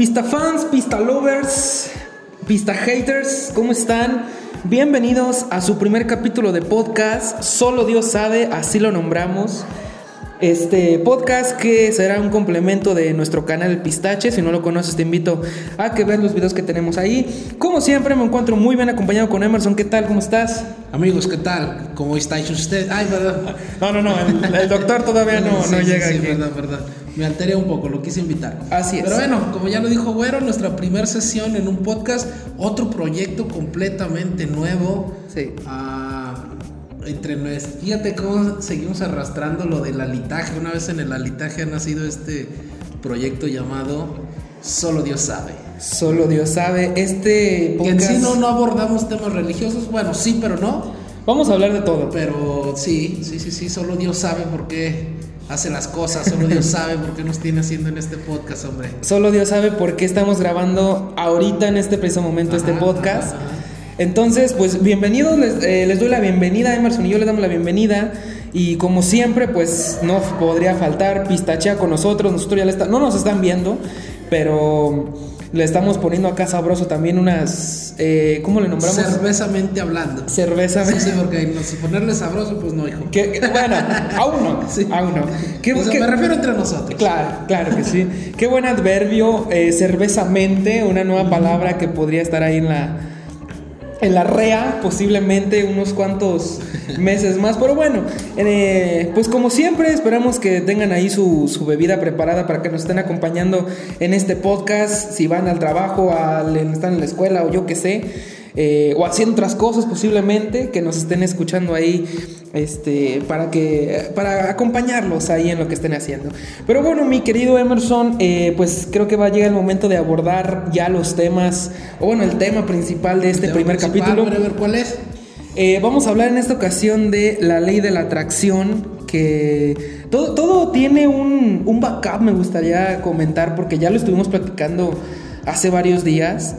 Pista fans, pista lovers, pista haters, ¿cómo están? Bienvenidos a su primer capítulo de podcast. Solo Dios sabe, así lo nombramos. Este podcast que será un complemento de nuestro canal El Pistache. Si no lo conoces, te invito a que veas los videos que tenemos ahí. Como siempre, me encuentro muy bien acompañado con Emerson. ¿Qué tal? ¿Cómo estás? Amigos, ¿qué tal? ¿Cómo estáis usted? Ay, verdad. No, no, no. El, el doctor todavía no, Sí, no sí, llega sí, aquí. verdad, verdad. Me alteré un poco, lo quise invitar. Así es. Pero bueno, como ya lo dijo Güero, nuestra primera sesión en un podcast, otro proyecto completamente nuevo. Sí. Ah, entre nues- Fíjate cómo seguimos arrastrando lo del alitaje. Una vez en el alitaje ha nacido este proyecto llamado Solo Dios sabe. Solo Dios sabe. Este Que en podcast. sí no, no abordamos temas religiosos. Bueno, sí, pero no. Vamos a hablar de todo. Pero sí, sí, sí, sí, solo Dios sabe por qué hace las cosas, solo Dios sabe por qué nos tiene haciendo en este podcast, hombre. Solo Dios sabe por qué estamos grabando ahorita en este preciso momento este podcast. ajá, ajá. Entonces, pues bienvenidos, les, eh, les doy la bienvenida, Emerson y yo les damos la bienvenida. Y como siempre, pues no podría faltar Pistachea con nosotros. Nosotros ya le está- no nos están viendo, pero le estamos poniendo acá sabroso también unas, eh, ¿cómo le nombramos? Cervezamente hablando. Cerveza. Sí, sí, porque no, si ponerle sabroso, pues no, hijo. Bueno, aún no, Sí. aún no. ¿Qué- O sea, qué- me refiero entre nosotros. Claro, claro que sí. Qué buen adverbio, eh, cervezamente, una nueva palabra que podría estar ahí en la, en la REA, posiblemente unos cuantos meses más. Pero bueno, eh, pues como siempre, esperamos que tengan ahí su, su bebida preparada para que nos estén acompañando en este podcast. Si van al trabajo, están en la escuela o yo qué sé. Eh, o haciendo otras cosas posiblemente que nos estén escuchando ahí este para que para acompañarlos ahí en lo que estén haciendo pero bueno mi querido Emerson eh, pues creo que va a llegar el momento de abordar ya los temas o bueno el tema principal de este primer capítulo ¿quiere ver cuál es? eh, vamos a hablar en esta ocasión de la ley de la atracción, que todo, todo tiene un, un backup, me gustaría comentar, porque ya lo estuvimos platicando hace varios días.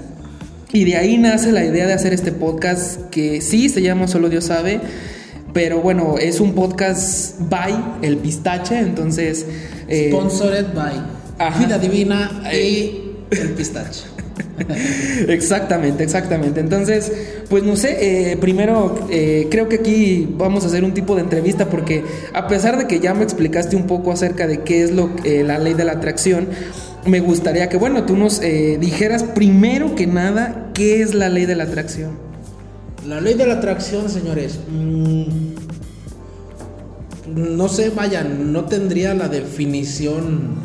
Y de ahí nace la idea de hacer este podcast que sí se llama Solo Dios sabe, pero bueno, es un podcast by El Pistache, entonces... eh, Sponsored by Ajá. Vida Divina y el Pistache. Exactamente, exactamente. Entonces, pues no sé, eh, primero eh, creo que aquí vamos a hacer un tipo de entrevista porque a pesar de que ya me explicaste un poco acerca de qué es lo, eh, la ley de la atracción, me gustaría que, bueno, tú nos eh, dijeras primero que nada qué es la ley de la atracción. La ley de la atracción, señores. mm, no sé, vaya, no tendría la definición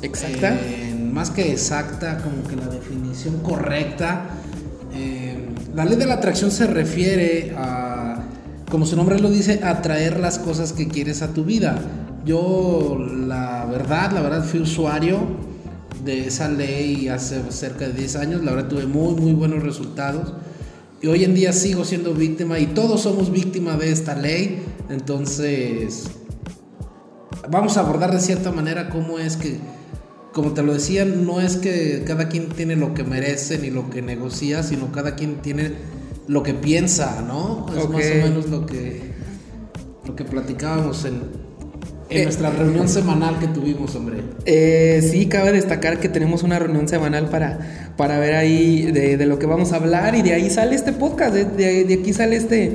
Exacta. eh, más que exacta, como que la definición correcta. Eh, la ley de la atracción se refiere a, como su nombre lo dice, atraer las cosas que quieres a tu vida. Yo, la verdad, la verdad, fui usuario de esa ley hace cerca de 10 años. La verdad, tuve muy, muy buenos resultados. Y hoy en día sigo siendo víctima y todos somos víctimas de esta ley. Entonces, vamos a abordar de cierta manera cómo es que, como te lo decía, no es que cada quien tiene lo que merece ni lo que negocia, sino cada quien tiene lo que piensa, ¿no? Es más o menos lo que, lo que platicábamos en, en Eh. nuestra reunión semanal que tuvimos, hombre. Eh, sí, cabe destacar que tenemos una reunión semanal para, para ver ahí de, de lo que vamos a hablar y de ahí sale este podcast, de, de- de aquí sale este,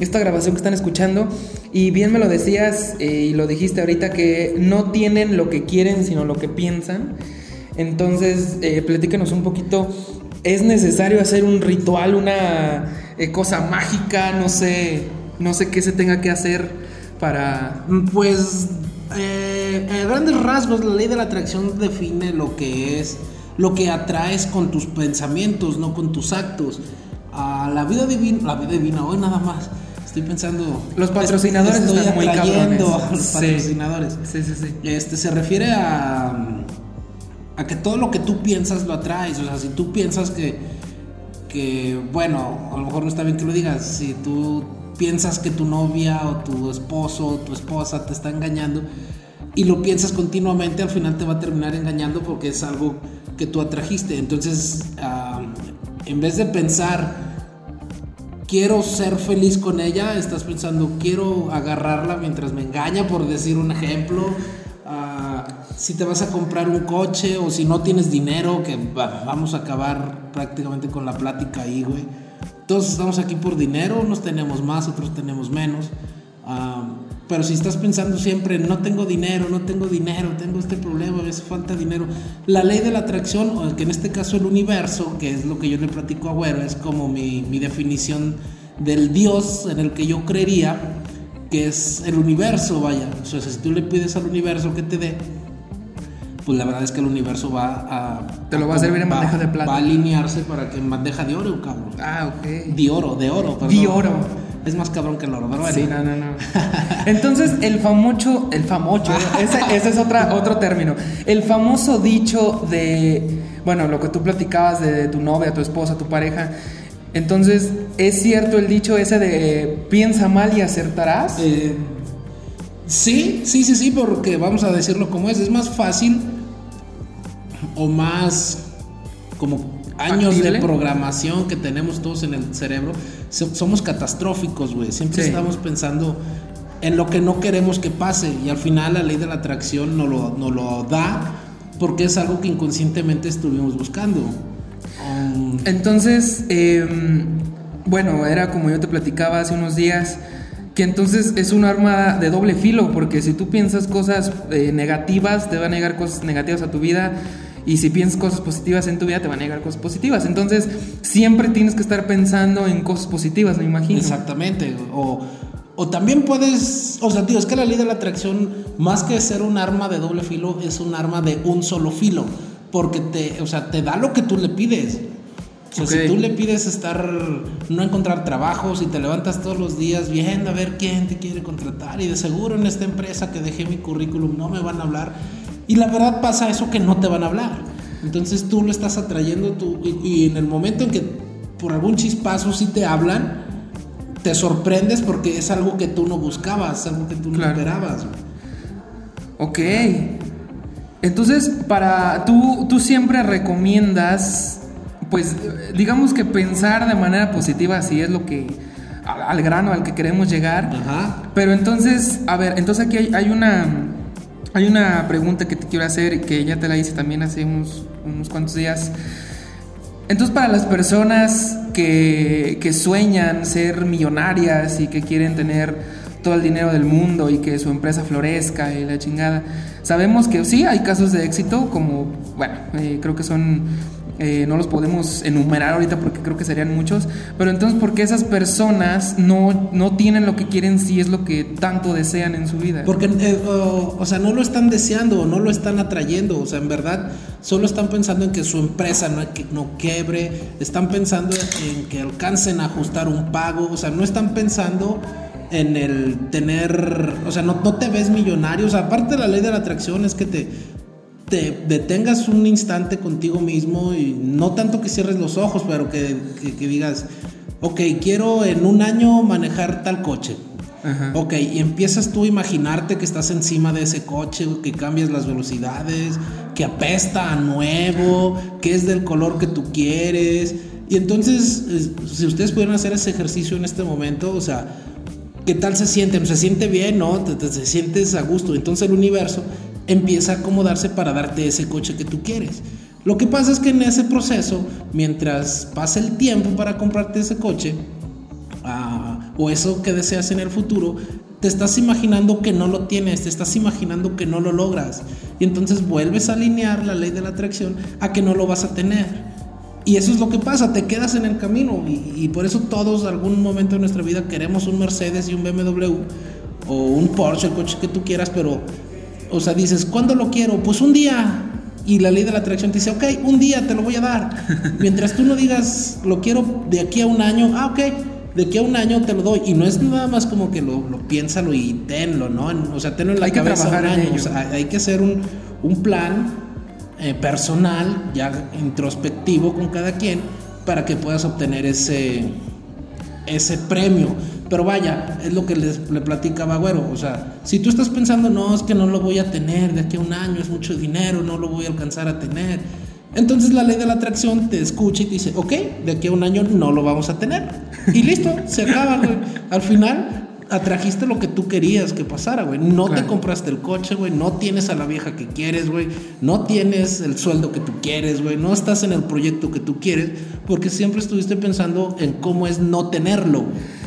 esta grabación que están escuchando. Y bien me lo decías eh, y lo dijiste ahorita que no tienen lo que quieren, sino lo que piensan. Entonces, eh, platícanos un poquito. ¿Es necesario hacer un ritual, una eh, cosa mágica? No sé, no sé qué se tenga que hacer para... Pues, eh, a grandes rasgos, la ley de la atracción define lo que es, lo que atraes con tus pensamientos, no con tus actos. A la vida divina, la vida divina, hoy nada más. Estoy pensando. Los patrocinadores estoy están muy cabrones. a los Sí. patrocinadores. Sí, sí, sí. Este se refiere a, a que todo lo que tú piensas lo atraes. O sea, si tú piensas que, que, bueno, a lo mejor no está bien que lo digas, si tú piensas que tu novia o tu esposo o tu esposa te está engañando y lo piensas continuamente, al final te va a terminar engañando porque es algo que tú atrajiste. Entonces, en vez de pensar quiero ser feliz con ella, estás pensando, quiero agarrarla mientras me engaña, por decir un ejemplo. Ah, si te vas a comprar un coche o si no tienes dinero, que vamos a acabar prácticamente con la plática ahí, güey. Todos estamos aquí por dinero, unos tenemos más, otros tenemos menos. Ah, pero si estás pensando siempre, no tengo dinero, no tengo dinero, tengo este problema, me hace falta dinero. La ley de la atracción, o que en este caso el universo, que es lo que yo le platico a Güero, es como mi, mi definición del Dios en el que yo creería, que es el universo, vaya. O sea, si tú le pides al universo que te dé, pues la verdad es que el universo va a... Te lo va a servir en bandeja de plata. Va a alinearse para que en bandeja de oro, cabrón. Ah, ok. De oro, de oro, perdón. De oro. Es más cabrón que el oro, pero Sí, no, no, no. Entonces, el famoso, el famoso, ese, ese es otra, otro término. El famoso dicho de, bueno, lo que tú platicabas de, tu novia, tu esposa, tu pareja. Entonces, ¿es cierto el dicho ese de piensa mal y acertarás? Eh, sí, sí, sí, sí, porque vamos a decirlo como es. Es más fácil o más como años de programación que tenemos todos en el cerebro, somos catastróficos, güey. Siempre estamos pensando en lo que no queremos que pase y al final la ley de la atracción no lo, no lo da porque es algo que inconscientemente estuvimos buscando. Um, entonces, em, bueno, era como yo te platicaba hace unos días que entonces es un arma de doble filo, porque si tú piensas cosas eh, negativas, te va a negar cosas negativas a tu vida y si piensas cosas positivas en tu vida, te van a negar cosas positivas. Entonces, siempre tienes que estar pensando en cosas positivas, me imagino. Exactamente. O, o también puedes, o sea, tío, es que la ley de la atracción, más que ser un arma de doble filo, es un arma de un solo filo. Porque te, o sea, te da lo que tú le pides. O sea, si tú le pides estar, no encontrar trabajo, si te levantas todos los días viendo a ver quién te quiere contratar y de seguro en esta empresa que dejé mi currículum no me van a hablar, y la verdad pasa eso que no te van a hablar. Entonces tú lo estás atrayendo tú, y, en el momento en que por algún chispazo sí te hablan, te sorprendes porque es algo que tú no buscabas, algo que tú no esperabas. Ok. Entonces, para tú, tú siempre recomiendas, pues, digamos que pensar de manera positiva si es lo que al, grano al que queremos llegar. Ajá. Pero entonces, a ver, entonces aquí hay una hay una pregunta que te quiero hacer que ya te la hice también hace unos, unos cuantos días. Entonces, para las personas que, que, sueñan ser millonarias y que quieren tener todo el dinero del mundo y que su empresa florezca y la chingada, sabemos que sí, hay casos de éxito, como, bueno, eh, creo que son eh, no los podemos enumerar ahorita porque creo que serían muchos, pero entonces, ¿por qué esas personas no, no tienen lo que quieren si es lo que tanto desean en su vida? Porque, eh, o, sea, no lo están deseando, no lo están atrayendo, o sea, en verdad, solo están pensando en que su empresa no, no quiebre, están pensando en que alcancen a ajustar un pago, o sea, no están pensando en el tener, o sea, no, no te ves millonario, o sea, aparte de la ley de la atracción es que te te detengas un instante contigo mismo y no tanto que cierres los ojos, pero que, digas, ok, quiero en un año manejar tal coche. Ok, y empiezas tú a imaginarte que estás encima de ese coche, que cambias las velocidades, que apesta a nuevo, que es del color que tú quieres. Y entonces, si ustedes pudieran hacer ese ejercicio en este momento, o sea, ¿qué tal se siente? Se siente bien, ¿no? Te, te sientes a gusto. Entonces el universo empieza a acomodarse para darte ese coche que tú quieres. Lo que pasa es que en ese proceso, mientras pasa el tiempo para comprarte ese coche, ah, o eso que deseas en el futuro, te estás imaginando que no lo tienes, te estás imaginando que no lo logras. Y entonces vuelves a alinear la ley de la atracción a que no lo vas a tener. Y eso es lo que pasa, te quedas en el camino. Y, y por eso todos, algún momento de nuestra vida, queremos un Mercedes y un BMW o un Porsche, el coche que tú quieras, pero o sea, dices, ¿cuándo lo quiero? Pues un día. Y la ley de la atracción te dice, ok, un día te lo voy a dar. Mientras tú no digas, lo quiero de aquí a un año, ah, ok, de aquí a un año te lo doy. Y no es nada más como que lo, lo piénsalo y tenlo, ¿no? O sea, tenlo en la hay cabeza que trabajar un año. O sea, hay que hacer un, un plan eh, personal, ya introspectivo con cada quien, para que puedas obtener ese, ese premio. Pero vaya, es lo que les, le platicaba Güero. O sea, si tú estás pensando, no, es que no lo voy a tener de aquí a un año, es mucho dinero, no lo voy a alcanzar a tener. Entonces la ley de la atracción te escucha y te dice, ok, de aquí a un año no lo vamos a tener. Y listo, se acaba, Al final, atrajiste lo que tú querías que pasara, güey. No te compraste el coche, güey. No tienes a la vieja que quieres, güey. No tienes el sueldo que tú quieres, güey. No estás en el proyecto que tú quieres porque siempre estuviste pensando en cómo es no tenerlo. güey.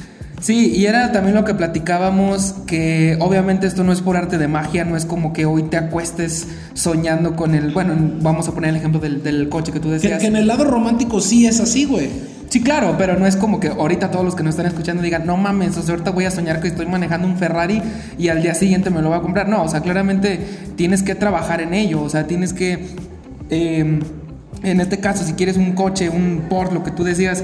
Sí, y era también lo que platicábamos, que obviamente esto no es por arte de magia, no es como que hoy te acuestes soñando con el, bueno, vamos a poner el ejemplo del, del coche que tú Que, decías. que en el lado romántico sí es así, güey. Sí, claro, pero no es como que ahorita todos los que nos están escuchando digan, no mames, o sea, ahorita voy a soñar que estoy manejando un Ferrari y al día siguiente me lo voy a comprar. No, o sea, claramente tienes que trabajar en ello, o sea, tienes que, eh, en este caso, si quieres un coche, un Porsche, lo que tú decías,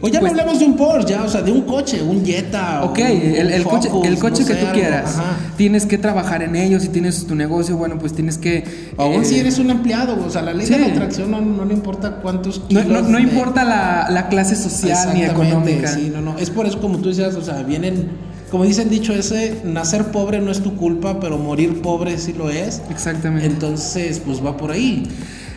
O ya Pues- no hablamos de un Porsche, ya, o sea, de un coche, un Jetta. Ok, un el, el coche, el coche no que sé, tú quieras, ajá. tienes que trabajar en ello, si tienes tu negocio, bueno, pues tienes que... Aún eh, si eres un empleado, o sea, la ley sí. de la atracción no, no le importa cuántos No, kilos. no- no de- importa la, la clase social ni económica. Sí, no, no. Es por eso, como tú decías, o sea, vienen, como dicen dicho ese, nacer pobre no es tu culpa, pero morir pobre sí lo es. Exactamente. Entonces, pues va por ahí.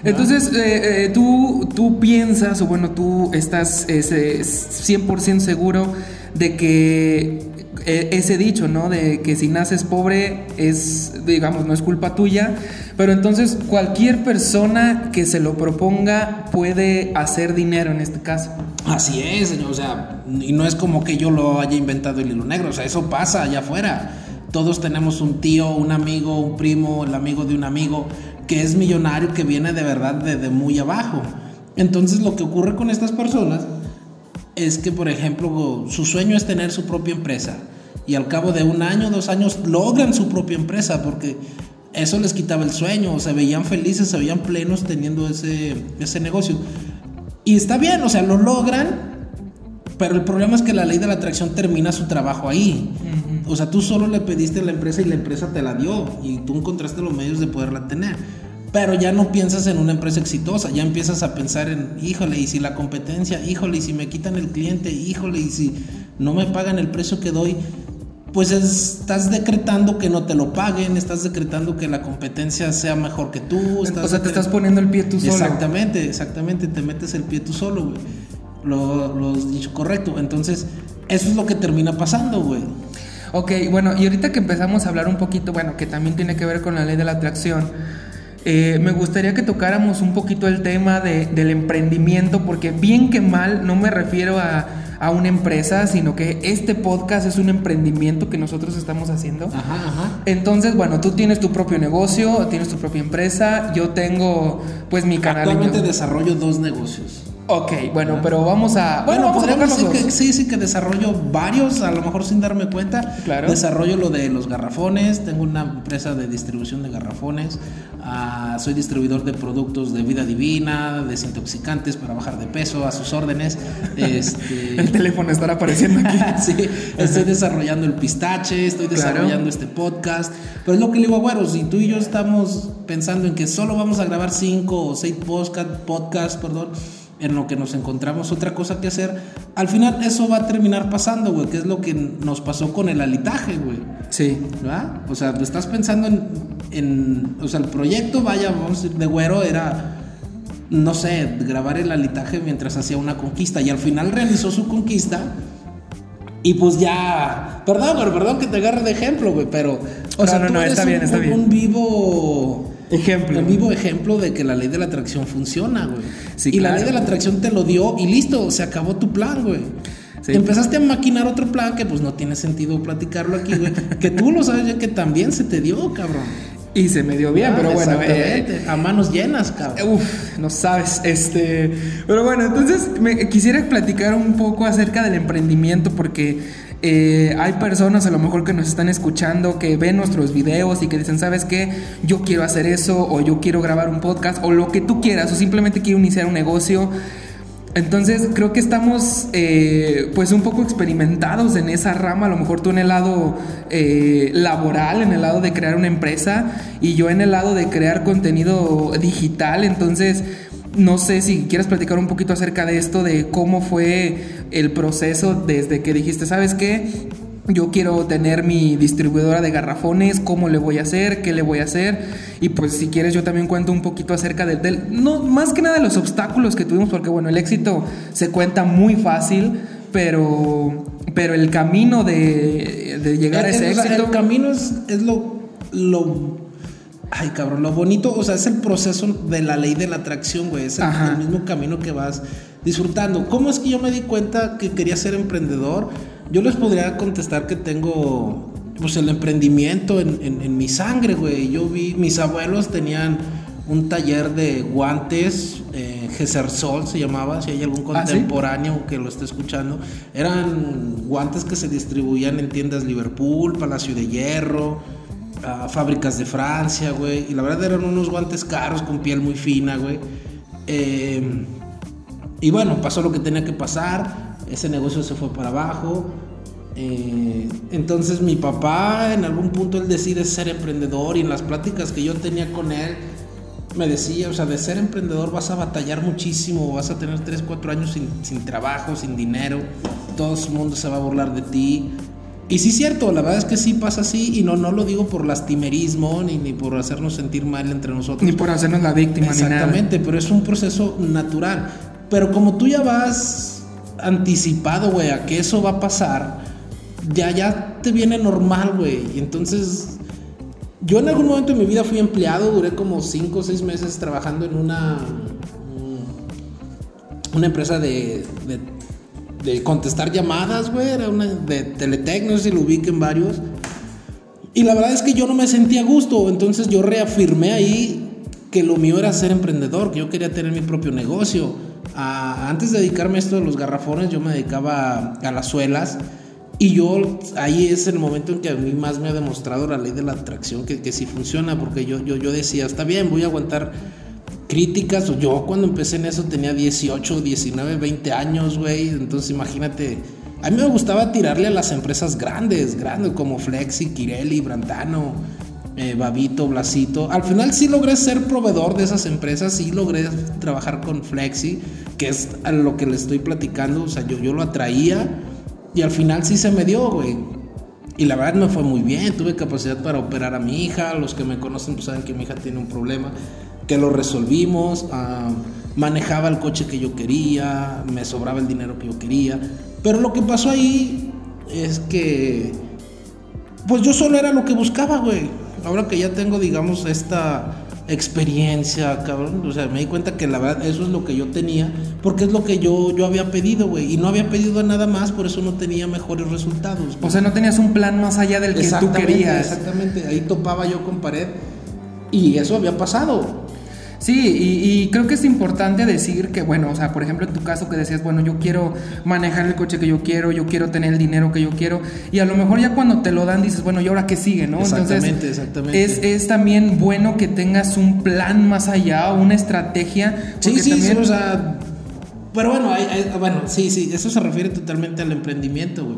Entonces, eh, eh, tú, tú piensas, o bueno, tú estás ese, 100% seguro de que eh, ese dicho, ¿no? De que si naces pobre es, digamos, no es culpa tuya, pero entonces cualquier persona que se lo proponga puede hacer dinero en este caso. Así es, señor. O sea, y no es como que yo lo haya inventado el hilo negro. O sea, eso pasa allá afuera. Todos tenemos un tío, un amigo, un primo, el amigo de un amigo que es millonario, que viene de verdad de, de muy abajo. Entonces, lo que ocurre con estas personas es que, por ejemplo, su sueño es tener su propia empresa. Y al cabo de un año, dos años, logran su propia empresa porque eso les quitaba el sueño. Se veían felices, se veían plenos teniendo ese, ese negocio. Y está bien, o sea, lo logran, pero el problema es que la ley de la atracción termina su trabajo ahí. O sea, tú solo le pediste a la empresa y la empresa te la dio y tú encontraste los medios de poderla tener. Pero ya no piensas en una empresa exitosa, ya empiezas a pensar en, híjole, y si la competencia, híjole, y si me quitan el cliente, híjole, y si no me pagan el precio que doy, pues es- estás decretando que no te lo paguen, estás decretando que la competencia sea mejor que tú. estás o sea, te estás poniendo el pie tú solo. Exactamente, exactamente, te metes el pie tú solo, güey. Lo, lo has dicho correcto. Entonces, eso es lo que termina pasando, güey. Ok, bueno, y ahorita que empezamos a hablar un poquito, bueno, que también tiene que ver con la ley de la atracción, eh, me gustaría que tocáramos un poquito el tema de- del emprendimiento, porque bien que mal no me refiero a, a una empresa, sino que este podcast es un emprendimiento que nosotros estamos haciendo. Ajá, ajá. Entonces, bueno, tú tienes tu propio negocio, tienes tu propia empresa, yo tengo pues mi canal. en Actualmente desarrollo dos negocios. Ok, bueno, pero vamos a... Bueno, podríamos decir que sí, sí que desarrollo varios, a lo mejor sin darme cuenta. Claro. Desarrollo lo de los garrafones, tengo una empresa de distribución de garrafones, ah, soy distribuidor de productos de vida divina, desintoxicantes para bajar de peso, a sus órdenes. Este, El teléfono estará apareciendo aquí. sí, estoy desarrollando el pistache, estoy Claro. desarrollando este podcast. Pero es lo que le digo a Güero, si tú y yo estamos pensando en que solo vamos a grabar cinco o seis podcast, podcasts, perdón, en lo que nos encontramos otra cosa que hacer, al final eso va a terminar pasando, güey, que es lo que nos pasó con el alitaje, güey. Sí. ¿verdad? O sea, estás pensando en, en- o sea, el proyecto, vaya, vamos a decir, de Güero era, no sé, grabar el alitaje mientras hacía una conquista y al final realizó su conquista y pues ya, perdón, güey, perdón que te agarre de ejemplo, güey, pero, o No, sea, no, tú no, eres está un, bien, está un- bien. un vivo... Ejemplo. Un vivo ejemplo de que la ley de la atracción funciona, güey. Sí, y la ley de la atracción te lo dio y listo, se acabó tu plan, güey. Sí. Empezaste a maquinar otro plan que pues no tiene sentido platicarlo aquí, güey. que tú lo sabes ya que también se te dio, cabrón. Y se me dio bien, Ah, pero bueno. eh, a manos llenas, cabrón. Uf, no sabes, este, pero bueno, entonces me quisiera platicar un poco acerca del emprendimiento porque eh, hay personas a lo mejor que nos están escuchando que ven nuestros videos y que dicen, ¿sabes qué? Yo quiero hacer eso o yo quiero grabar un podcast o lo que tú quieras o simplemente quiero iniciar un negocio. Entonces creo que estamos eh, pues un poco experimentados en esa rama, a lo mejor tú en el lado eh, laboral, en el lado de crear una empresa y yo en el lado de crear contenido digital, entonces no sé si quieres platicar un poquito acerca de esto, de cómo fue el proceso desde que dijiste, ¿sabes qué? Yo quiero tener mi distribuidora de garrafones, cómo le voy a hacer, qué le voy a hacer. Y pues si quieres yo también cuento un poquito acerca del, del- no, más que nada de los obstáculos que tuvimos, porque bueno, el éxito se cuenta muy fácil, pero pero el camino de, de llegar a ese el, éxito. el camino es, es lo, lo. Ay, cabrón, lo bonito, o sea, es el proceso de la ley de la atracción, güey. Es el, mismo camino que vas disfrutando. ¿Cómo es que yo me di cuenta que quería ser emprendedor? Yo les podría contestar que tengo, pues, el emprendimiento en, en- en mi sangre, güey. Yo vi, mis abuelos tenían un taller de guantes, eh, Gesersol se llamaba, si hay algún ¿Ah, sí? contemporáneo que lo esté escuchando. Eran guantes que se distribuían en tiendas Liverpool, Palacio de Hierro, ah, fábricas de Francia, güey. Y la verdad eran unos guantes caros con piel muy fina, güey. Eh, y bueno, pasó lo que tenía que pasar. Ese negocio se fue para abajo. Eh, entonces mi papá en algún punto él decide ser emprendedor y en las pláticas que yo tenía con él me decía, o sea, de ser emprendedor vas a batallar muchísimo, vas a tener 3, 4 años sin, sin trabajo, sin dinero, todo el mundo se va a burlar de ti. Y sí es cierto, la verdad es que sí pasa así y no, no lo digo por lastimerismo ni, ni por hacernos sentir mal entre nosotros. Ni por hacernos la víctima ni nada. Exactamente, pero es un proceso natural. Pero como tú ya vas anticipado, güey, a que eso va a pasar, ya, ya te viene normal, güey. Y entonces, yo en algún momento de mi vida fui empleado, duré como 5 o 6 meses trabajando en una, una empresa de, de, de contestar llamadas, güey, era una de Teletec, no sé si lo ubiquen varios. Y la verdad es que yo no me sentía a gusto, entonces yo reafirmé ahí que lo mío era ser emprendedor, que yo quería tener mi propio negocio. Ah, antes de dedicarme a esto de los garrafones, yo me dedicaba a, a las suelas. Y yo, ahí es el momento en que a mí más me ha demostrado la ley de la atracción, que, que sí funciona, porque yo, yo, yo decía, está bien, voy a aguantar críticas. Yo cuando empecé en eso tenía 18, 19, 20 años, güey. Entonces imagínate, a mí me gustaba tirarle a las empresas grandes, grandes, como Flexi, Kirelli, Brantano, eh, Babito, Blasito. Al final sí logré ser proveedor de esas empresas, sí logré trabajar con Flexi, que es a lo que le estoy platicando. O sea, yo, yo lo atraía y al final sí se me dio, güey. Y la verdad me fue muy bien, tuve capacidad para operar a mi hija, los que me conocen pues saben que mi hija tiene un problema, que lo resolvimos, ah, manejaba el coche que yo quería, me sobraba el dinero que yo quería, pero lo que pasó ahí es que pues yo solo era lo que buscaba, güey. Ahora que ya tengo, digamos, esta experiencia, cabrón, o sea, me di cuenta que la verdad eso es lo que yo tenía, porque es lo que yo, yo había pedido, güey, y no había pedido nada más, por eso no tenía mejores resultados. O sea, no tenías un plan más allá del que tú querías. Exactamente, ahí topaba yo con pared y eso había pasado. Sí, y, y creo que es importante decir que, bueno, o sea, por ejemplo, en tu caso que decías, bueno, yo quiero manejar el coche que yo quiero, yo quiero tener el dinero que yo quiero, y a lo mejor ya cuando te lo dan dices, bueno, ¿y ahora qué sigue, no? Exactamente, exactamente. Es, es también bueno que tengas un plan más allá, una estrategia. Sí, porque sí, también- sí, o sea, pero bueno, hay- hay- bueno, sí, sí, eso se refiere totalmente al emprendimiento, güey.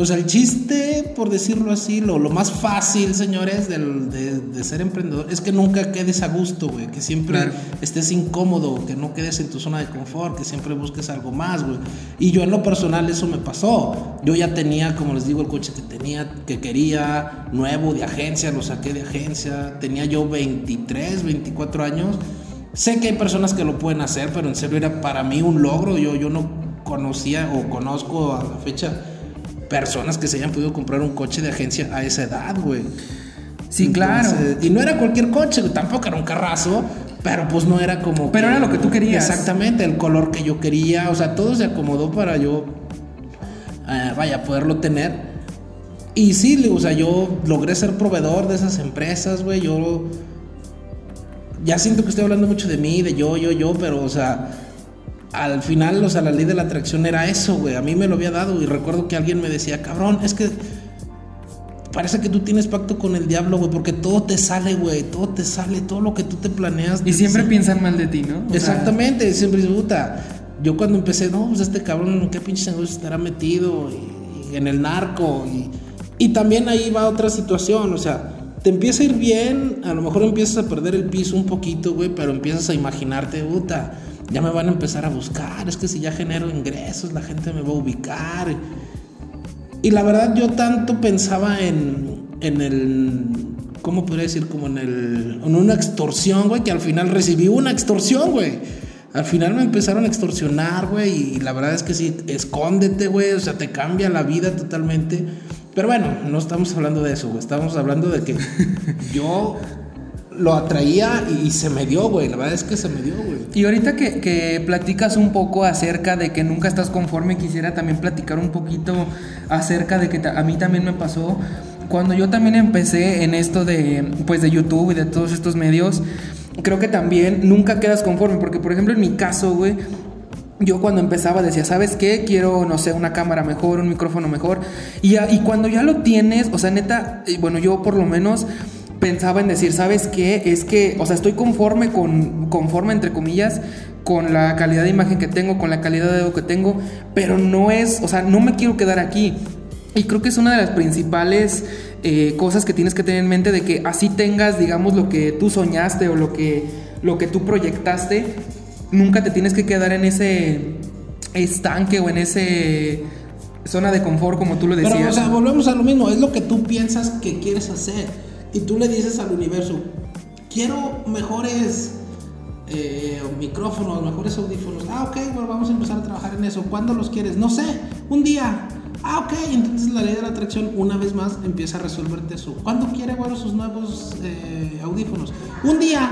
O sea, el chiste, por decirlo así, lo, lo más fácil, señores, del- de, de ser emprendedor es que nunca quedes a gusto, güey. Que siempre Claro. estés incómodo, que no quedes en tu zona de confort, que siempre busques algo más, güey. Y yo en lo personal eso me pasó. Yo ya tenía, como les digo, el coche que tenía, que quería, nuevo, de agencia, lo saqué de agencia. Tenía yo 23, 24 años. Sé que hay personas que lo pueden hacer, pero en serio era para mí un logro. Yo, yo no conocía o conozco a la fecha personas que se hayan podido comprar un coche de agencia a esa edad, güey. Sí, claro. Y no era cualquier coche, tampoco era un carrazo, pero pues no era como... Pero era lo que tú querías. Exactamente, el color que yo quería, o sea, todo se acomodó para yo, eh, vaya, poderlo tener. Y sí, o sea, yo logré ser proveedor de esas empresas, güey, yo... Ya siento que estoy hablando mucho de mí, de yo, yo, yo, pero, o sea, al final, o sea, la ley de la atracción era eso, güey. A mí me lo había dado y recuerdo que alguien me decía, cabrón, es que parece que tú tienes pacto con el diablo, güey, porque todo te sale, güey, todo te sale, todo lo que tú te planeas. Y siempre piensan mal de ti, ¿no? O sea, Exactamente, siempre puta. Yo cuando empecé, no, pues este cabrón, ¿en qué pinche negocio estará metido? Y, y en el narco. Y, y también ahí va otra situación, o sea, te empieza a ir bien, a lo mejor empiezas a perder el piso un poquito, güey, pero empiezas a imaginarte, puta, ya me van a empezar a buscar, es que si ya genero ingresos, la gente me va a ubicar. Y la verdad yo tanto pensaba en, en el, ¿cómo podría decir? Como en el, en una extorsión, güey, que al final recibí una extorsión, güey. Al final me empezaron a extorsionar, güey, y la verdad es que sí, escóndete, güey, o sea, te cambia la vida totalmente. Pero bueno, no estamos hablando de eso, güey, estamos hablando de que yo lo atraía y se me dio, güey, la verdad es que se me dio, güey. Y ahorita que, que platicas un poco acerca de que nunca estás conforme, quisiera también platicar un poquito acerca de que a mí también me pasó cuando yo también empecé en esto de pues de YouTube y de todos estos medios creo que también nunca quedas conforme, porque por ejemplo en mi caso, güey, yo cuando empezaba decía, ¿sabes qué? Quiero, no sé, una cámara mejor, un micrófono mejor. Y, y cuando ya lo tienes, o sea, neta, bueno, yo por lo menos pensaba en decir, ¿sabes qué? Es que, o sea, estoy conforme con, conforme entre comillas, con la calidad de imagen que tengo, con la calidad de audio que tengo, pero no es, o sea, no me quiero quedar aquí. Y creo que es una de las principales eh, cosas que tienes que tener en mente de que así tengas, digamos, lo que tú soñaste o lo que, lo que tú proyectaste, nunca te tienes que quedar en ese estanque o en ese zona de confort como tú lo decías. Pero, o sea, volvemos a lo mismo, es lo que tú piensas que quieres hacer. Y tú le dices al universo, quiero mejores eh, micrófonos, mejores audífonos. Ah, ok, bueno, vamos a empezar a trabajar en eso. ¿Cuándo los quieres? No sé, un día. Ah, ok, entonces la ley de la atracción una vez más empieza a resolverte eso. ¿Cuándo quiere, bueno, sus nuevos eh, audífonos? Un día.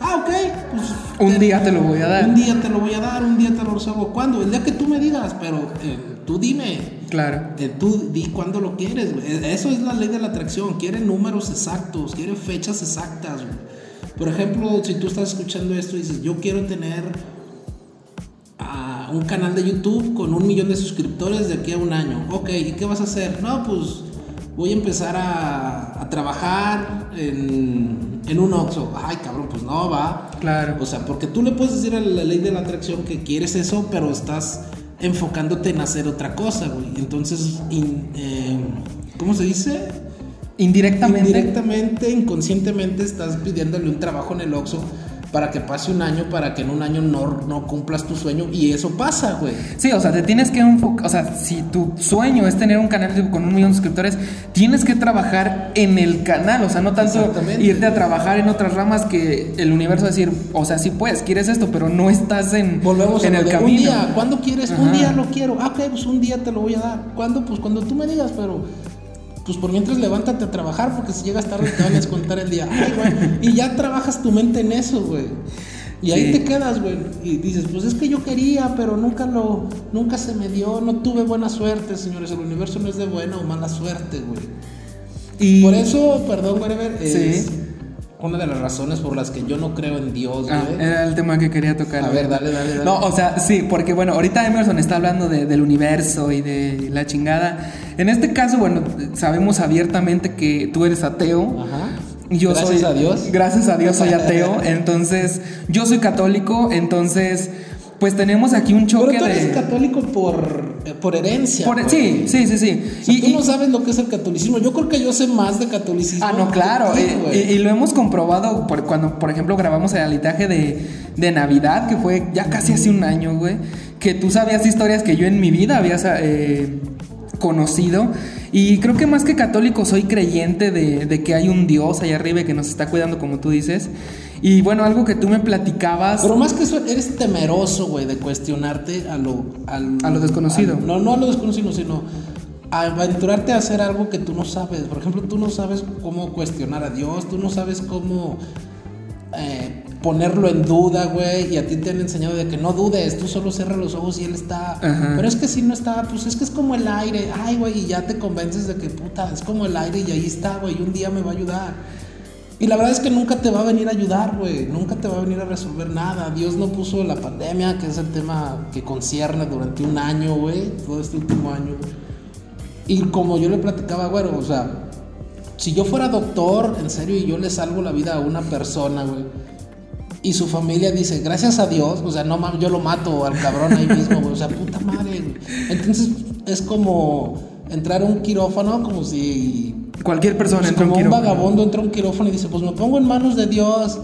Ah, ok, pues... Un día te lo voy a dar. Un día te lo voy a dar, un día te lo resuelvo. ¿Cuándo? El día que tú me digas, pero eh, tú dime. Claro. Tú di cuándo lo quieres. Eso es la ley de la atracción. Quiere números exactos, quiere fechas exactas. Por ejemplo, si tú estás escuchando esto y dices, yo quiero tener un canal de YouTube con un millón de suscriptores de aquí a un año. Ok, ¿y qué vas a hacer? No, pues voy a empezar a, trabajar en, en, un Oxxo. Ay, cabrón, pues no, va. Claro. O sea, porque tú le puedes decir a la ley de la atracción que quieres eso, pero estás enfocándote en hacer otra cosa, güey. Entonces, eh, ¿cómo se dice? Indirectamente. Indirectamente, inconscientemente estás pidiéndole un trabajo en el Oxxo para que pase un año, para que en un año no, no cumplas tu sueño y eso pasa, güey. Sí, o sea, te tienes que enfocar, o sea, si tu sueño es tener un canal con un millón de suscriptores, tienes que trabajar en el canal, o sea, no tanto irte a trabajar en otras ramas que el universo decir, o sea, sí puedes, quieres esto, pero no estás en, Volvemos en el camino. Un día, ¿cuándo quieres? Un día lo quiero. Ah, ok, pues un día te lo voy a dar. ¿Cuándo? Pues cuando tú me digas, pero pues por mientras levántate a trabajar, porque si llegas tarde te van a descontar el día. Y ya trabajas tu mente en eso, güey. Y ahí te quedas, güey. Y dices, pues es que yo quería, pero nunca lo, nunca se me dio, no tuve buena suerte, señores. El universo no es de buena o mala suerte, güey. Y por eso, perdón, whatever, es, una de las razones por las que yo no creo en Dios, ah, era el tema que quería tocar. A ver, dale, dale, dale. No, o sea, sí, porque bueno, ahorita Emerson está hablando del universo y de la chingada. En este caso, bueno, sabemos abiertamente que tú eres ateo. Ajá. Yo gracias a Dios. Gracias a Dios soy ateo. entonces, yo soy católico, entonces pues tenemos aquí un choque Pero tú eres católico por, eh, por herencia. sí, sí, sí, sí. y, tú no sabes lo que es el catolicismo. Yo creo que yo sé más de catolicismo. Ah, no, claro. y, lo hemos comprobado por, cuando, por ejemplo, grabamos el alitaje de, de Navidad, que fue ya casi hace un año, güey. Que tú sabías historias que yo en mi vida había eh, conocido. Y creo que más que católico soy creyente de, de que hay un Dios allá arriba que nos está cuidando, como tú dices. Y bueno, algo que tú me platicabas. Pero más que eso, eres temeroso, güey, de cuestionarte a lo. a lo desconocido. no, no a lo desconocido, sino a aventurarte a hacer algo que tú no sabes. Por ejemplo, tú no sabes cómo cuestionar a Dios, tú no sabes cómo. Eh, ponerlo en duda, güey, y a ti te han enseñado de que no dudes, tú solo cierra los ojos y él está. Pero es que si no está, pues es que es como el aire, ay, güey, y ya te convences de que puta, es como el aire y ahí está, güey, y un día me va a ayudar. Y la verdad es que nunca te va a venir a ayudar, güey. Nunca te va a venir a resolver nada. Dios no puso la pandemia, que es el tema que concierne durante un año, güey. Todo este último año. Y como yo le platicaba, güey, o sea, si yo fuera doctor, en serio, y yo le salvo la vida a una persona, güey. Y su familia dice, gracias a Dios, o sea, no mames, yo lo mato al cabrón ahí mismo, güey. O sea, puta madre, güey. Entonces es como entrar a un quirófano como si Cualquier persona entra Como un, vagabundo entra a un quirófano y dice, pues me pongo en manos de Dios.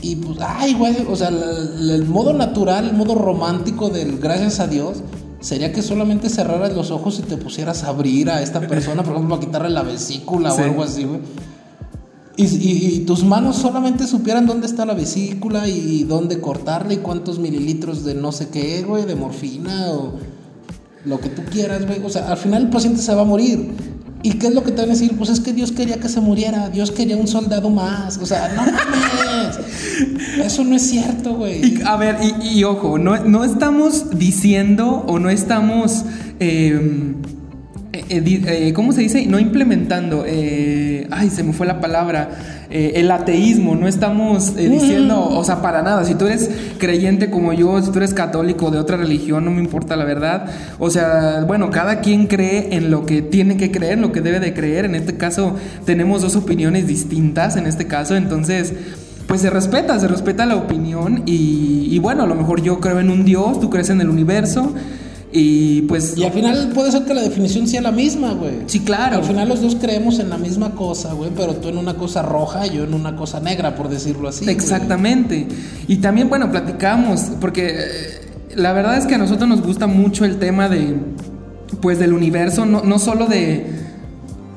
Y pues, ay, güey, o sea, el, modo natural, el modo romántico del gracias a Dios sería que solamente cerraras los ojos y te pusieras a abrir a esta persona, por ejemplo, a quitarle la vesícula o algo así, güey. Y, tus manos solamente supieran dónde está la vesícula y dónde cortarla y cuántos mililitros de no sé qué, güey, de morfina o lo que tú quieras, güey. O sea, al final el paciente se va a morir. ¿Y qué es lo que te van a decir? Pues es que Dios quería que se muriera, Dios quería un soldado más. O sea, no mames. Eso no es cierto, güey. Y, a ver, y, y ojo, no, no estamos diciendo o no estamos, eh, eh, di- eh, ¿cómo se dice? No implementando, eh, ay, se me fue la palabra, eh, el ateísmo, no estamos eh, diciendo, o sea, para nada, si tú eres creyente como yo, si tú eres católico de otra religión, no me importa la verdad, o sea, bueno, cada quien cree en lo que tiene que creer, en lo que debe de creer, en este caso tenemos dos opiniones distintas, en este caso, entonces pues se respeta, se respeta la opinión y, y bueno, a lo mejor yo creo en un Dios, tú crees en el universo y pues Y al final puede ser que la definición sea la misma, güey. sí, claro. Al final los dos creemos en la misma cosa, güey, pero tú en una cosa roja y yo en una cosa negra, por decirlo así. güey. Exactamente. Y también, bueno, platicamos, porque eh, la verdad es que a nosotros nos gusta mucho el tema de, pues, del universo, no, no solo de,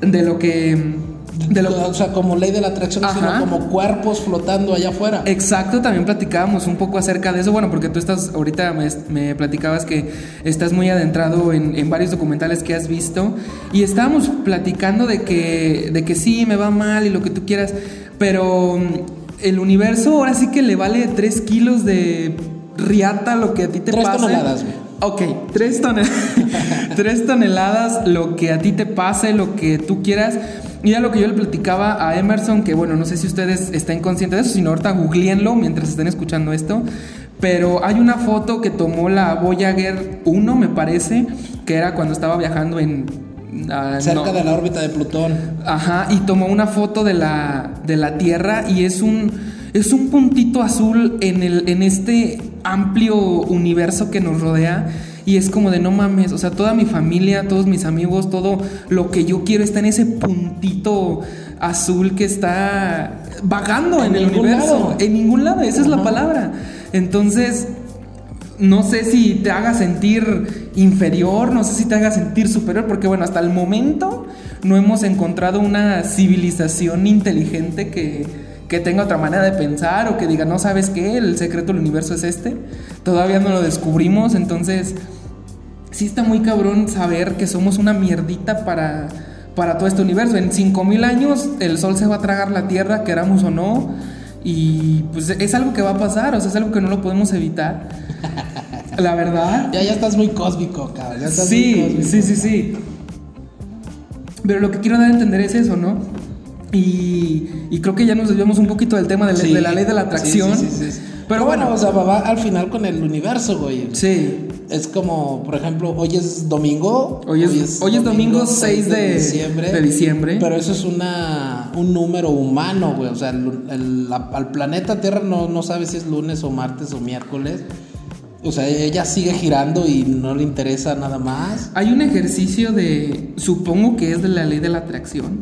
de lo que... De lo, O sea, como ley de la atracción, Ajá. sino como cuerpos flotando allá afuera. Exacto, también platicábamos un poco acerca de eso, bueno, porque tú estás, ahorita me, me platicabas que estás muy adentrado en, en varios documentales que has visto y estábamos platicando de que, de que sí, me va mal y lo que tú quieras, pero mm, el universo ahora sí que le vale 3 kilos de riata lo que a ti te Tres pase. toneladas, güey. Ok, tres, tonel- tres toneladas, lo que a ti te pase, lo que tú quieras. Y a lo que yo le platicaba a Emerson, que bueno, no sé si ustedes estén conscientes de eso, sino ahorita googleenlo mientras estén escuchando esto. Pero hay una foto que tomó la Voyager 1, me parece, que era cuando estaba viajando en... ah, Cerca no- de la órbita de Plutón. Ajá, y tomó una foto de la, de la Tierra y es un, es un puntito azul en, el, en este amplio universo que nos rodea. Y es como de no mames, o sea, toda mi familia, todos mis amigos, todo lo que yo quiero está en ese puntito azul que está vagando en, En el universo. lado. En ningún lado, esa es la palabra. Entonces, no sé si te haga sentir inferior, no sé si te haga sentir superior, porque bueno, hasta el momento no hemos encontrado una civilización inteligente que, que tenga otra manera de pensar o que diga, no sabes qué, el secreto del universo es este. Todavía no lo descubrimos, entonces sí está muy cabrón saber que somos una mierdita para, para todo este universo. En 5000 años el sol se va a tragar la tierra, queramos o no. Y pues es algo que va a pasar, o sea, es algo que no lo podemos evitar. La verdad. Ya, ya estás muy cósmico, cabrón. Ya estás muy Sí, cósmico. sí, sí, sí. Pero lo que quiero dar a entender es eso, ¿no? Y, y creo que ya nos desviamos un poquito del tema de, la- Sí. de la ley de la Sí, atracción. sí, sí, Pero bueno, o sea, va, al final con el universo, güey. sí. Es como, por ejemplo, hoy es domingo. Hoy es- hoy es domingo 6 de- de diciembre. Pero eso es una, un número humano, güey. O sea, el- el- la- al planeta Tierra no, no sabe si es lunes o martes o miércoles. O sea, ella sigue girando y no le interesa nada más. Hay un ejercicio de, supongo que es de la ley de la atracción,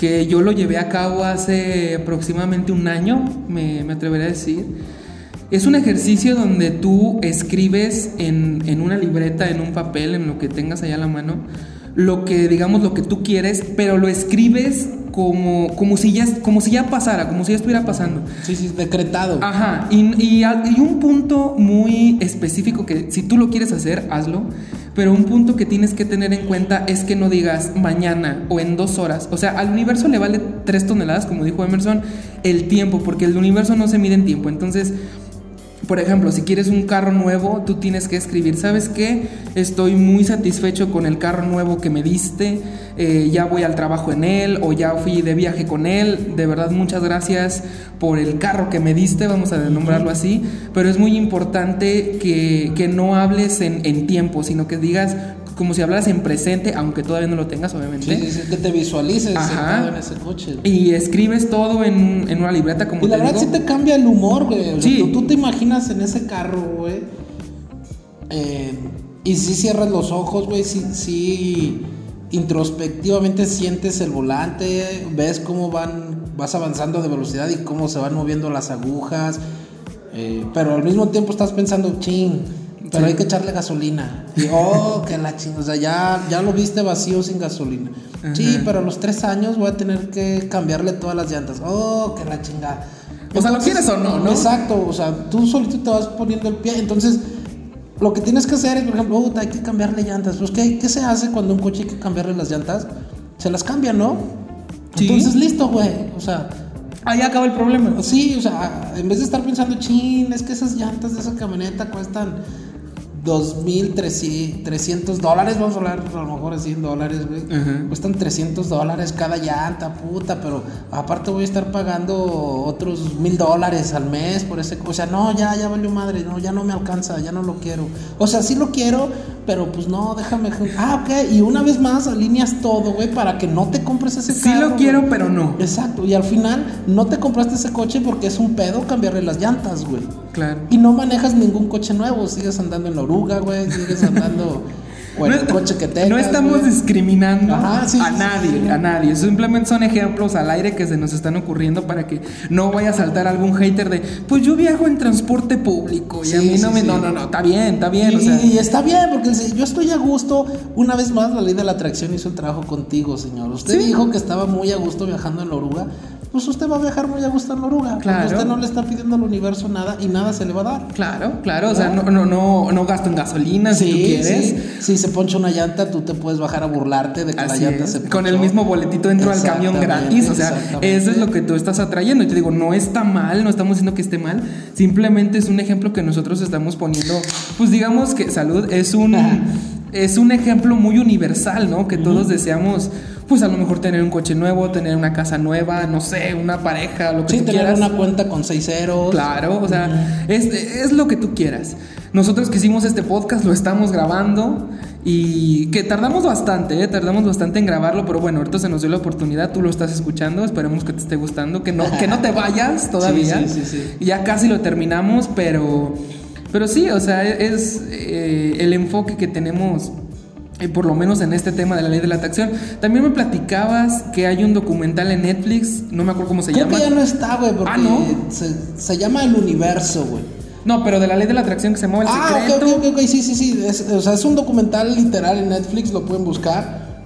que yo lo llevé a cabo hace aproximadamente un año, me, me atrevería a decir. Es un ejercicio donde tú escribes en, en una libreta, en un papel, en lo que tengas allá a la mano, lo que, digamos, lo que tú quieres, pero lo escribes como, como, si, ya, como si ya pasara, como si ya estuviera pasando. Sí, sí, decretado. Ajá, y, y, y un punto muy específico que si tú lo quieres hacer, hazlo, pero un punto que tienes que tener en cuenta es que no digas mañana o en dos horas. O sea, al universo le vale tres toneladas, como dijo Emerson, el tiempo, porque el universo no se mide en tiempo. Entonces, por ejemplo, si quieres un carro nuevo, tú tienes que escribir, ¿sabes qué? Estoy muy satisfecho con el carro nuevo que me diste, eh, ya voy al trabajo en él o ya fui de viaje con él, de verdad muchas gracias por el carro que me diste, vamos a nombrarlo así, pero es muy importante que, que no hables en, en tiempo, sino que digas como si hablaras en presente, aunque todavía no lo tengas, obviamente. Sí, sí, sí, que te visualices Ajá. sentado en ese coche. Y escribes todo en, en una libreta como Y la te verdad digo. sí te cambia el humor, güey. O sea, Sí. tú, tú te imaginas en ese carro, güey. eh, y si cierras los ojos, güey, sí, sí introspectivamente sientes el volante, ves cómo van, vas avanzando de velocidad y cómo se van moviendo las agujas. eh, pero al mismo tiempo estás pensando, ching, pero Sí. hay que echarle gasolina. Y, oh, que la chingada. O sea, ya, ya lo viste vacío sin gasolina. Sí, pero a los tres años voy a tener que cambiarle todas las llantas. Oh, que la chingada. O sea, ¿lo quieres o no, no? Exacto, o sea, tú solito te vas poniendo el pie. Entonces, lo que tienes que hacer es, por ejemplo, "Puta, hay que cambiarle llantas. Pues, ¿qué, ¿qué se hace cuando un coche hay que cambiarle las llantas? Se las cambia, ¿no? Sí. Entonces, listo, güey. O sea, Ahí acaba el problema. Sí, o sea, en vez de estar pensando, chin, es que esas llantas de esa camioneta cuestan 2.300 dólares, vamos a hablar a lo mejor de 100 dólares, güey. Cuestan 300 dólares cada llanta, puta, pero aparte voy a estar pagando otros mil dólares al mes por ese. O sea, no, ya, ya valió madre, no, ya no me alcanza, ya no lo quiero. O sea, sí lo quiero, pero pues no, déjame. Ah, ok, y una vez más alineas todo, güey, para que no te compres ese Sí carro, lo quiero, güey. pero no. Exacto, y al final no te compraste ese coche porque es un pedo cambiarle las llantas, güey. Claro. Y no manejas ningún coche nuevo, sigues andando en la oruga, güey, sigues andando o en el coche que tengas. no estamos güey. discriminando Ajá, sí, a sí, nadie, sí, a nadie. Simplemente son ejemplos al aire que se nos están ocurriendo para que no vaya a saltar algún hater de, pues yo viajo en transporte público y a mí no me... No, no, no, está bien, está bien. Y, o sea, y está bien, porque yo estoy a gusto. Una vez más, la ley de la atracción hizo el trabajo contigo, señor. Usted dijo que estaba muy a gusto viajando en la oruga. Pues usted va a viajar muy a gusto en la oruga. Claro. Usted no le está pidiendo al universo nada y nada se le va a dar. Claro, claro, o sea, no, no, no, no gasto en gasolina si tú quieres. sí. Si se poncha una llanta, tú te puedes bajar a burlarte de que Así la llanta es. se Con el ponchó. mismo boletito dentro del camión gratis. O sea, eso es lo que tú estás atrayendo. Y te digo, no está mal, no estamos diciendo que esté mal. Simplemente es un ejemplo que nosotros estamos poniendo. Pues digamos que salud es un. Es un ejemplo muy universal, ¿no? Que todos deseamos, pues a lo mejor tener un coche nuevo, tener una casa nueva, no sé, una pareja, lo que Sí, tú tener quieras. una cuenta con seis ceros. Claro, o sea, es, es lo que tú quieras. Nosotros que hicimos este podcast lo estamos grabando y que tardamos bastante, ¿eh? tardamos bastante en grabarlo, pero bueno, ahorita se nos dio la oportunidad, tú lo estás escuchando, esperemos que te esté gustando, que no, que no te vayas todavía. Sí, sí, sí, Ya casi lo terminamos, pero, pero sí, o sea, es eh, el enfoque que tenemos. eh, por lo menos en este tema de la ley de la atracción. También me platicabas que hay un documental en Netflix, no me acuerdo cómo se Creo llama. que ya no está, güey, porque Ah, ¿no? se, se llama El Universo, güey. No, pero de la ley de la atracción que se llama El Ah, ok, Secreto. ok, ok, ok, sí, sí, sí. Es, o sea, es un documental literal en Netflix, lo pueden buscar.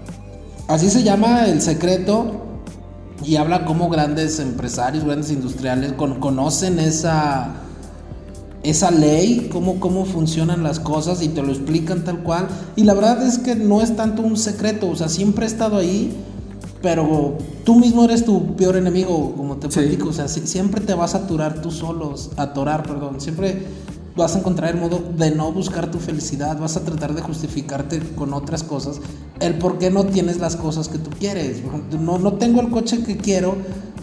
Así se llama El Secreto. Y habla cómo grandes empresarios, grandes industriales con- conocen esa, esa ley, cómo, cómo funcionan las cosas y te lo explican tal cual. Y la verdad es que no es tanto un secreto, o sea, siempre he estado ahí, pero tú mismo eres tu peor enemigo, como te Sí. platico. O sea, si- siempre te vas a aturar tú solos, atorar, perdón. Siempre vas a encontrar el modo de no buscar tu felicidad, vas a tratar de justificarte con otras cosas, el por qué no tienes las cosas que tú quieres. No, no tengo el coche que quiero,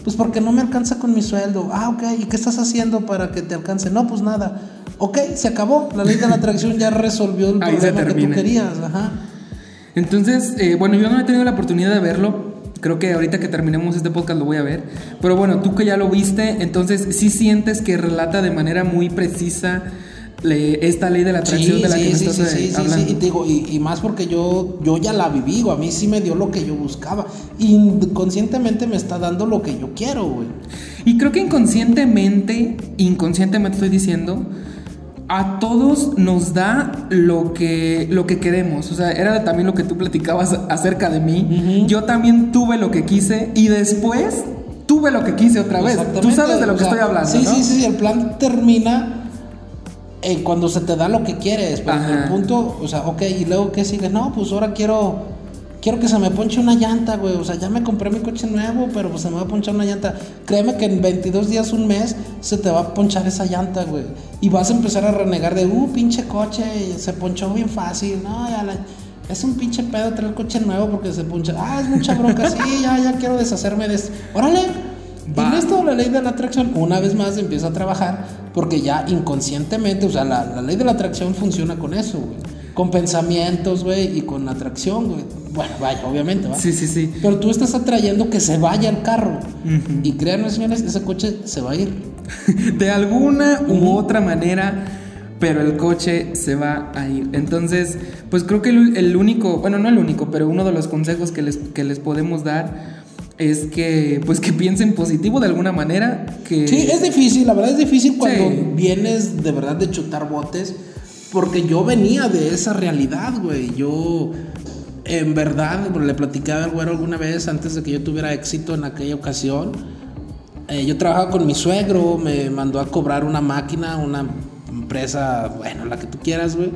pues porque no me alcanza con mi sueldo. Ah, ok, ¿y qué estás haciendo para que te alcance? No, pues nada. Ok, se acabó. La ley de la atracción ya resolvió el Ahí problema que tú querías. Ajá. Entonces, eh, bueno, yo no he tenido la oportunidad de verlo. Creo que ahorita que terminemos este podcast lo voy a ver. Pero bueno, tú que ya lo viste, entonces sí sientes que relata de manera muy precisa le- esta ley de la atracción de la que me sí, estás sí, sí, sí, hablando. sí, y digo, y, y más porque yo, yo ya la viví, güey, a mí sí me dio lo que yo buscaba. Inconscientemente me está dando lo que yo quiero, güey. Y creo que inconscientemente, inconscientemente estoy diciendo, a todos nos da lo que, lo que queremos. O sea, era también lo que tú platicabas acerca de mí. Yo también tuve lo que quise y después tuve lo que quise otra vez. Tú sabes de lo o que sea, estoy hablando. Sí, ¿no? sí, sí, el plan termina eh, cuando se te da lo que quieres. En Ajá. el punto, o sea, ok, y luego qué sigue, no, pues ahora quiero. Quiero que se me ponche una llanta, güey. O sea, ya me compré mi coche nuevo, pero pues se me va a ponchar una llanta. Créeme que en 22 días, un mes, se te va a ponchar esa llanta, güey. Y vas a empezar a renegar de, uh, pinche coche, se ponchó bien fácil. No, ya la- Es un pinche pedo traer coche nuevo porque se poncha. Ah, es mucha bronca. Sí, ya, ya quiero deshacerme de esto. Órale. Va. Y listo, la ley de la atracción una vez más empieza a trabajar porque ya inconscientemente, o sea, la, la ley de la atracción funciona con eso, güey. Con pensamientos, güey, y con atracción, güey. Bueno, vaya, obviamente, ¿va? Sí, sí, sí. Pero tú estás atrayendo que se vaya el carro. Ujú. Y créanme, señores, ese coche se va a ir. De alguna u otra manera, pero el coche se va a ir. Entonces, pues creo que el, el único, bueno, no el único, pero uno de los consejos que les, que les podemos dar es que, pues que piensen positivo de alguna manera. Que, Sí, es difícil, la verdad es difícil cuando Sí. vienes de verdad de chutar botes. Porque yo venía de esa realidad, güey. Yo, en verdad, le platicaba al güero alguna vez antes de que yo tuviera éxito en aquella ocasión. Eh, yo trabajaba con mi suegro, me mandó a cobrar una máquina, una empresa, bueno, la que tú quieras, güey.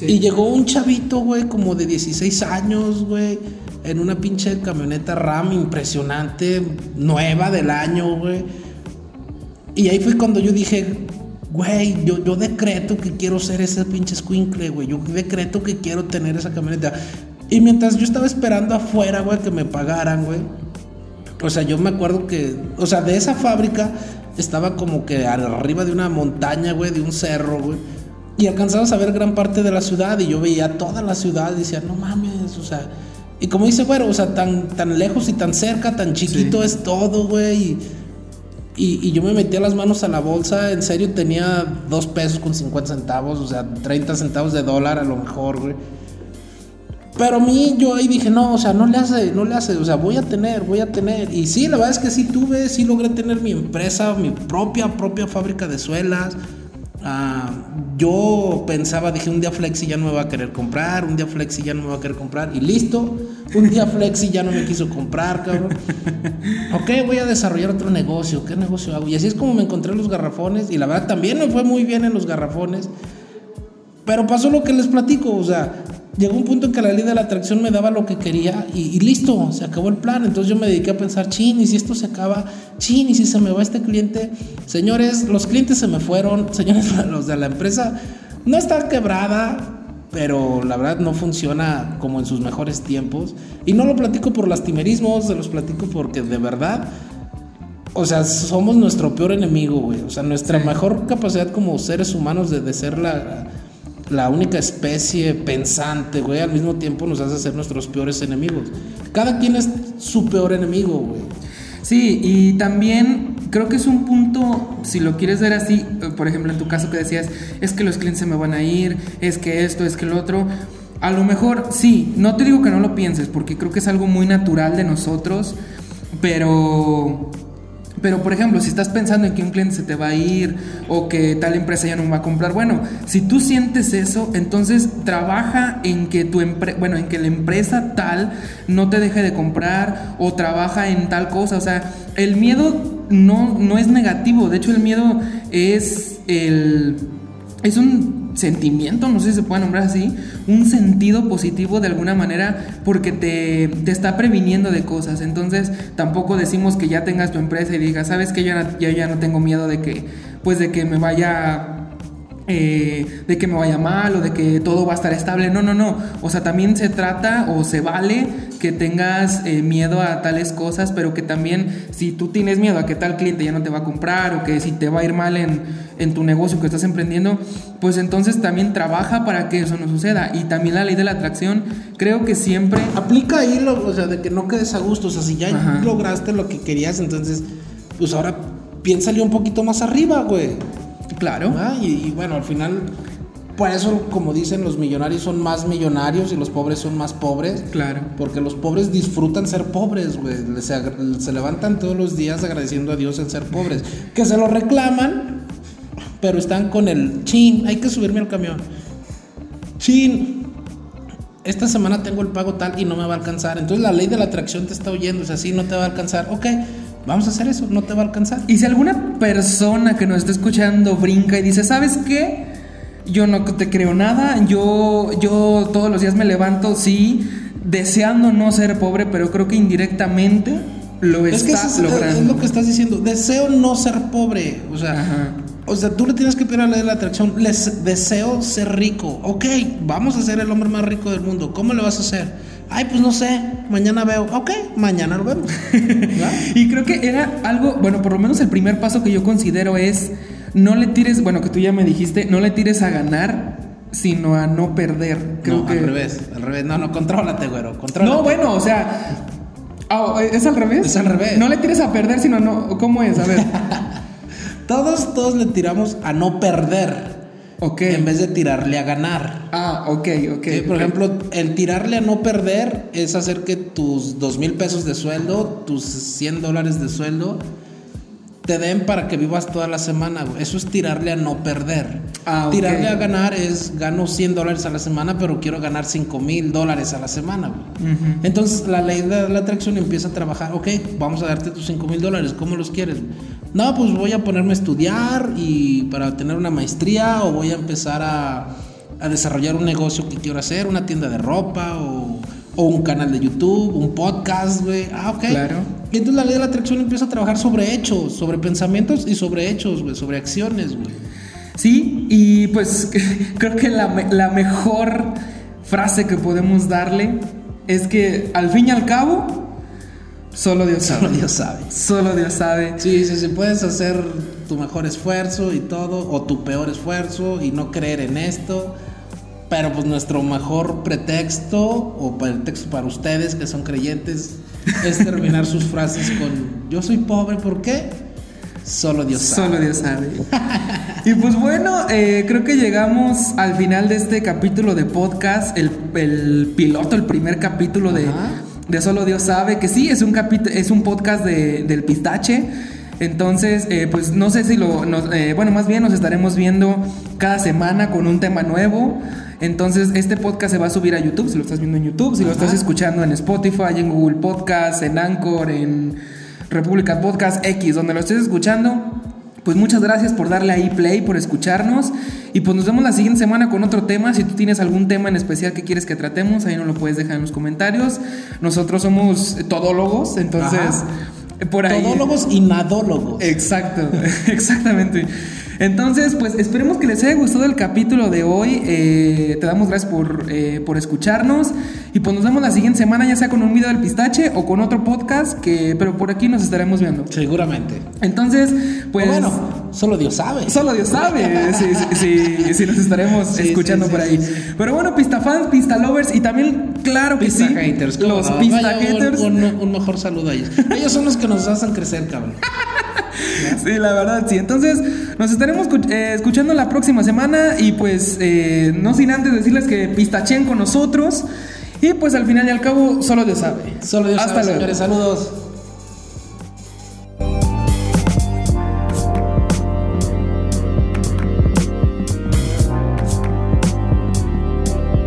Y llegó un chavito, güey, como de 16 años, güey, en una pinche camioneta RAM impresionante, nueva del año, güey. Y ahí fue cuando yo dije, güey, yo, yo decreto que quiero ser ese pinche squinkle, güey. Yo decreto que quiero tener esa camioneta. Y mientras yo estaba esperando afuera, güey, que me pagaran, güey. O sea, yo me acuerdo que, o sea, de esa fábrica estaba como que arriba de una montaña, güey, de un cerro, güey. Y alcanzabas a ver gran parte de la ciudad y yo veía toda la ciudad y decía, no mames, o sea. Y como dice, güey, o sea, tan, tan lejos y tan cerca, tan chiquito es todo, güey. Y, y, yo me metía las manos a la bolsa, en serio tenía dos pesos con 50 centavos, o sea, 30 centavos de dólar a lo mejor, güey. Pero a mí yo ahí dije, no, o sea, no le hace, no le hace, o sea, voy a tener, voy a tener. Y sí, la verdad es que sí tuve, sí logré tener mi empresa, mi propia, propia fábrica de suelas. Ah, yo pensaba, dije, un día Flexi ya no me va a querer comprar, un día Flexi ya no me va a querer comprar, y listo, un día Flexi ya no me quiso comprar, cabrón. ok, voy a desarrollar otro negocio, ¿qué negocio hago? Y así es como me encontré los garrafones, y la verdad también me fue muy bien en los garrafones, pero pasó lo que les platico, o sea, llegó un punto en que la ley de la atracción me daba lo que quería y, listo, se acabó el plan. Entonces yo me dediqué a pensar, chin, y si esto se acaba, chin, y si se me va este cliente. Señores, los clientes se me fueron, señores, los de la empresa no está quebrada, pero la verdad no funciona como en sus mejores tiempos. Y no lo platico por lastimerismos, se los platico porque de verdad... O sea, somos nuestro peor enemigo, güey. O sea, nuestra mejor capacidad como seres humanos de, de ser la, la única especie pensante, güey, al mismo tiempo nos hace ser nuestros peores enemigos. Cada quien es su peor enemigo, güey. Sí, y también creo que es un punto, si lo quieres ver así, por ejemplo, en tu caso que decías, es que los clientes se me van a ir, es que esto, es que lo otro. A lo mejor sí, no te digo que no lo pienses, porque creo que es algo muy natural de nosotros, pero pero, por ejemplo, si estás pensando en que un cliente se te va a ir o que tal empresa ya no va a comprar, bueno, si tú sientes eso, entonces trabaja en que tu bueno, en que la empresa tal no te deje de comprar o trabaja en tal cosa. O sea, el miedo no, no es negativo. De hecho, el miedo es el. es un sentimiento, no sé si se puede nombrar así, un sentido positivo de alguna manera porque te, está previniendo de cosas. Entonces tampoco decimos que ya tengas tu empresa y digas, sabes que yo ya, ya no tengo miedo de que, pues de que me vaya eh, de que me vaya mal o de que todo va a estar estable. No, no, no. O sea, también se trata o se vale que tengas eh, miedo a tales cosas, pero que también si tú tienes miedo a que tal cliente ya no te va a comprar o que si te va a ir mal en, en tu negocio que estás emprendiendo, pues entonces también trabaja para que eso no suceda. Y también la ley de la atracción, creo que siempre... Aplica ahí, lo, o sea, de que no quedes a gusto. O sea, si ya lograste lo que querías, entonces, pues ahora piénsale un poquito más arriba, güey. Claro. Ah, y, bueno, al final, por eso, como dicen, los millonarios son más millonarios y los pobres son más pobres. Claro. Porque los pobres disfrutan ser pobres, güey. Se, levantan todos los días agradeciendo a Dios en ser pobres. Que se lo reclaman, pero están con el chin, hay que subirme al camión. Chin, esta semana tengo el pago tal y no me va a alcanzar. Entonces la ley de la atracción te está oyendo, o sea, sí, no te va a alcanzar. Ok, Vamos a hacer eso, no te va a alcanzar. Y si alguna persona que nos está escuchando brinca y dice, ¿sabes qué? Yo no te creo nada, yo, yo todos los días me levanto, sí, deseando no ser pobre, pero creo que indirectamente lo es que es, logrando. Es lo que estás diciendo, deseo no ser pobre, o sea, o sea, tú le tienes que pedir a la, la atracción, les deseo ser rico, ok, vamos a ser el hombre más rico del mundo, ¿cómo le vas a hacer? Ay, pues no sé, mañana veo. Ok, mañana lo vemos. y creo que era algo, bueno, por lo menos el primer paso que yo considero es no le tires, bueno, que tú ya me dijiste, no le tires a ganar, sino a no perder. Creo no, que... al revés, al revés. No, no, contrólate, güero, contrólate. No, bueno, o sea, oh, ¿es al revés? Es al revés. No le tires a perder, sino no, ¿cómo es? A ver. todos, todos le tiramos a no perder. En vez de tirarle a ganar. Ah, ok, ok. Por ejemplo, el tirarle a no perder es hacer que tus dos mil pesos de sueldo, tus 100 dólares de sueldo, te den para que vivas toda la semana, güey. Eso es tirarle a no perder. Ah. Tirarle a ganar es gano 100 dólares a la semana, pero quiero ganar 5 mil dólares a la semana, güey. Entonces la ley de la atracción empieza a trabajar, ok, vamos a darte tus 5 mil dólares, ¿cómo los quieres? No, pues voy a ponerme a estudiar y para tener una maestría o voy a empezar a, a desarrollar un negocio que quiero hacer, una tienda de ropa o, o un canal de YouTube, un podcast, güey. Ah, ok. Claro. Y entonces la ley de la atracción empieza a trabajar sobre hechos, sobre pensamientos y sobre hechos, güey, sobre acciones, güey. Sí, y pues creo que la, la mejor frase que podemos darle es que al fin y al cabo, solo Dios Solo sabe. Dios sabe. Solo Dios sabe. Sí, sí, sí, puedes hacer tu mejor esfuerzo y todo, o tu peor esfuerzo y no creer en esto, pero pues nuestro mejor pretexto, o pretexto para ustedes que son creyentes, es terminar sus frases con yo soy pobre, ¿por qué? Solo Dios sabe. Solo Dios sabe. y pues bueno, eh, creo que llegamos al final de este capítulo de podcast, el, el piloto, el primer capítulo de, de Solo Dios sabe, que sí, es un, es un podcast de- del pistache. Entonces, eh, pues no sé si lo, nos- eh, bueno, más bien nos estaremos viendo cada semana con un tema nuevo. Entonces, este podcast se va a subir a YouTube, si lo estás viendo en YouTube, si lo estás escuchando en Spotify, en Google Podcast, en Anchor, en República Podcast X, donde lo estés escuchando. Pues muchas gracias por darle ahí play, por escucharnos. Y pues nos vemos la siguiente semana con otro tema. Si tú tienes algún tema en especial que quieres que tratemos, ahí nos lo puedes dejar en los comentarios. Nosotros somos todólogos, entonces Ajá. Por ahí. Todólogos y nadólogos. Exacto, exactamente. Entonces, pues esperemos que les haya gustado el capítulo de hoy. Eh, te damos gracias por, eh, por escucharnos. Y pues nos vemos la siguiente semana, ya sea con un video del pistache o con otro podcast, que, pero por aquí nos estaremos viendo. Seguramente. Entonces, pues. Bueno, solo Dios sabe. Solo Dios sabe si, si- si- si nos estaremos Sí, escuchando sí, por sí, ahí. sí, sí. Pero bueno, pista fans, pista lovers y también, claro que Pista sí, haters. ¿cómo los no? pista Vaya, un- haters. Un, un mejor saludo a ellos. Ellos son los que nos hacen crecer, cabrón. Sí, la verdad, sí. Entonces, nos estaremos escu- eh, escuchando la próxima semana y pues eh, no sin antes decirles que pistachen con nosotros y pues al final y al cabo solo Dios sabe. Solo Dios Hasta sabe, luego. señores. Saludos.